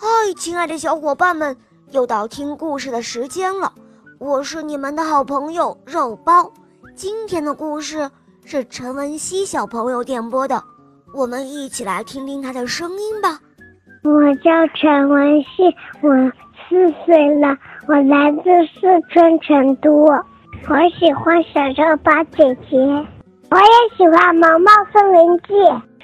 嗨，亲爱的小伙伴们，又到听故事的时间了。我是你们的好朋友肉包。今天的故事是陈文熙小朋友点播的，我们一起来听听他的声音吧。我叫陈文熙，我四岁了，我来自四川成都。我喜欢小肉包姐姐，我也喜欢《萌猫森林记》。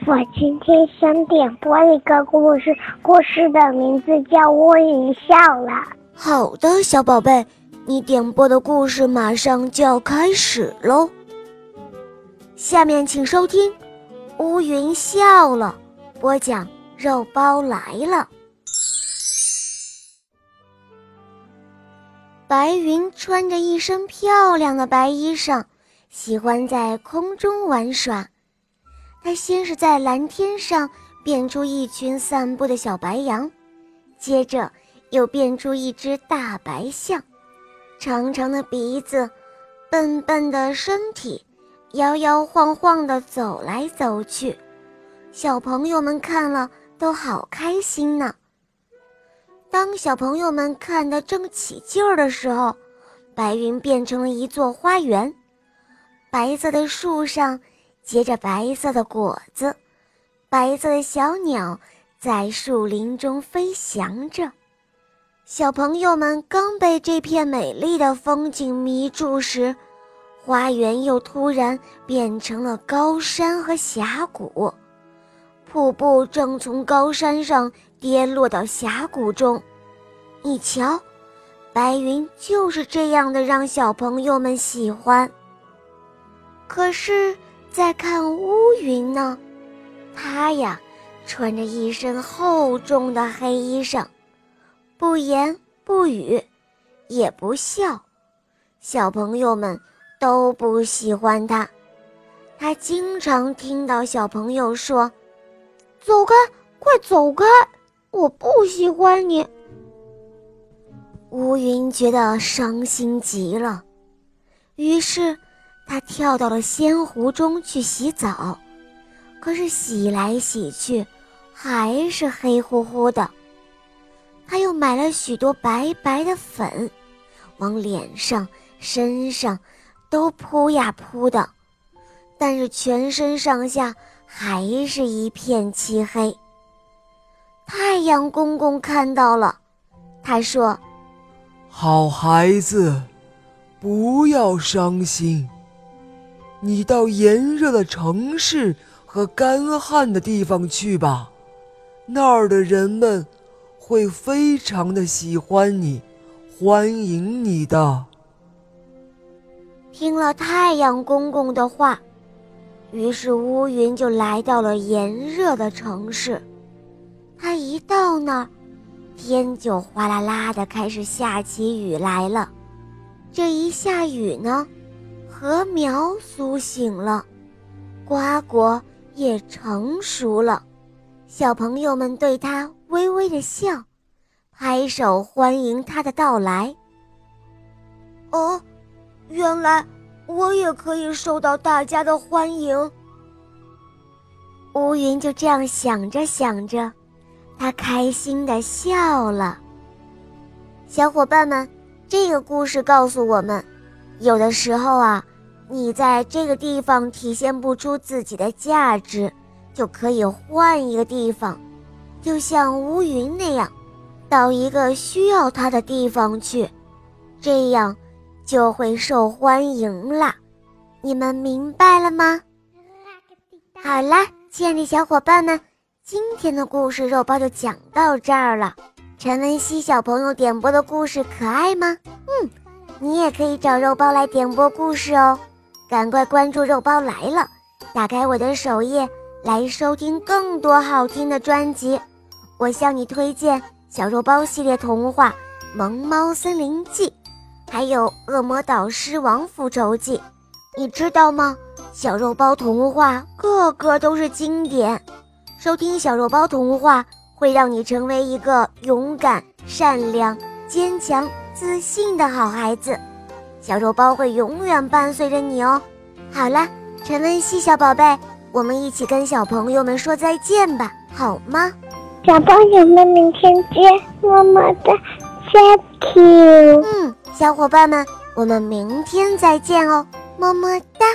我今天想点播一个故事，故事的名字叫《乌云笑了》。好的，小宝贝，你点播的故事马上就要开始喽。下面请收听《乌云笑了》，播讲肉包来了。白云穿着一身漂亮的白衣裳，喜欢在空中玩耍。它先是在蓝天上变出一群散步的小白羊，接着又变出一只大白象，长长的鼻子，笨笨的身体，摇摇晃晃地走来走去。小朋友们看了都好开心呢。当小朋友们看得正起劲儿的时候，白云变成了一座花园，白色的树上。结着白色的果子，白色的小鸟在树林中飞翔着。小朋友们刚被这片美丽的风景迷住时，花园又突然变成了高山和峡谷，瀑布正从高山上跌落到峡谷中。你瞧，白云就是这样的让小朋友们喜欢。可是。在看乌云呢，他呀穿着一身厚重的黑衣裳，不言不语，也不笑，小朋友们都不喜欢他。他经常听到小朋友说：“走开，快走开，我不喜欢你。”乌云觉得伤心极了，于是。他跳到了仙湖中去洗澡，可是洗来洗去，还是黑乎乎的。他又买了许多白白的粉，往脸上、身上都扑呀扑的，但是全身上下还是一片漆黑。太阳公公看到了，他说：“好孩子，不要伤心。”你到炎热的城市和干旱的地方去吧，那儿的人们会非常的喜欢你，欢迎你的。听了太阳公公的话，于是乌云就来到了炎热的城市。他一到那儿，天就哗啦啦的开始下起雨来了。这一下雨呢。禾苗苏醒了，瓜果也成熟了，小朋友们对他微微的笑，拍手欢迎他的到来。哦，原来我也可以受到大家的欢迎。乌云就这样想着想着，他开心的笑了。小伙伴们，这个故事告诉我们。有的时候啊，你在这个地方体现不出自己的价值，就可以换一个地方，就像乌云那样，到一个需要它的地方去，这样就会受欢迎啦。你们明白了吗？好啦，亲爱的小伙伴们，今天的故事肉包就讲到这儿了。陈文熙小朋友点播的故事可爱吗？嗯。你也可以找肉包来点播故事哦，赶快关注肉包来了，打开我的首页来收听更多好听的专辑。我向你推荐小肉包系列童话《萌猫森林记》，还有《恶魔导师王复仇记》，你知道吗？小肉包童话个个都是经典，收听小肉包童话会让你成为一个勇敢、善良、坚强。自信的好孩子，小肉包会永远伴随着你哦。好啦陈文熙小宝贝我们一起跟小朋友们说再见吧好吗？小朋友们明天见么么哒 thank you 嗯小伙伴们我们明天再见哦么么哒。